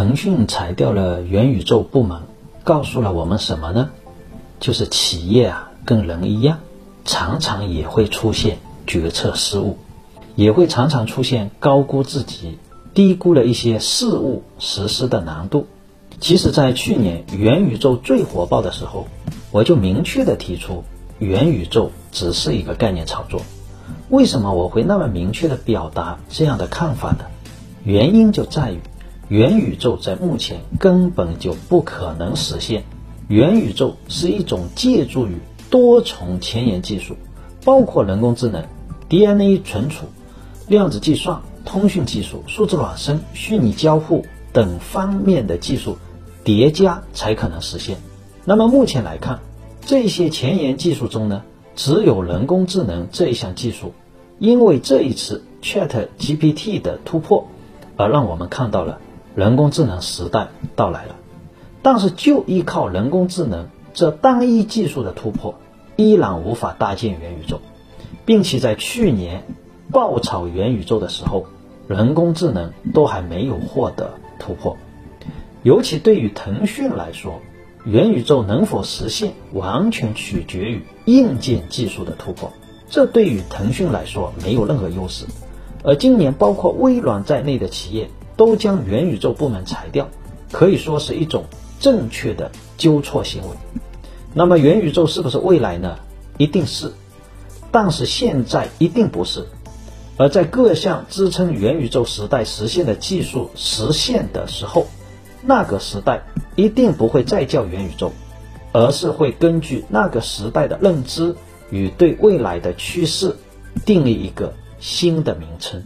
腾讯裁掉了元宇宙部门，告诉了我们什么呢？就是企业啊，跟人一样，常常也会出现决策失误，也会常常出现高估自己、低估了一些事物实施的难度。其实，在去年元宇宙最火爆的时候，我就明确的提出，元宇宙只是一个概念炒作。为什么我会那么明确的表达这样的看法呢？原因就在于，元宇宙在目前根本就不可能实现。元宇宙是一种借助于多重前沿技术，包括人工智能、DNA 存储、量子计算、通讯技术、数字孪生、虚拟交互等方面的技术叠加才可能实现。那么目前来看，这些前沿技术中呢，只有人工智能这一项技术，因为这一次 Chat GPT 的突破，而让我们看到了人工智能时代到来了。但是，就依靠人工智能这单一技术的突破，依然无法搭建元宇宙，并且在去年爆炒元宇宙的时候，人工智能都还没有获得突破。尤其对于腾讯来说，元宇宙能否实现，完全取决于硬件技术的突破。这对于腾讯来说没有任何优势。而今年，包括微软在内的企业都将元宇宙部门裁掉，可以说是一种。正确的纠错行为，那么元宇宙是不是未来呢？一定是，但是现在一定不是。而在各项支撑元宇宙时代实现的技术实现的时候，那个时代一定不会再叫元宇宙，而是会根据那个时代的认知与对未来的趋势，定义一个新的名称。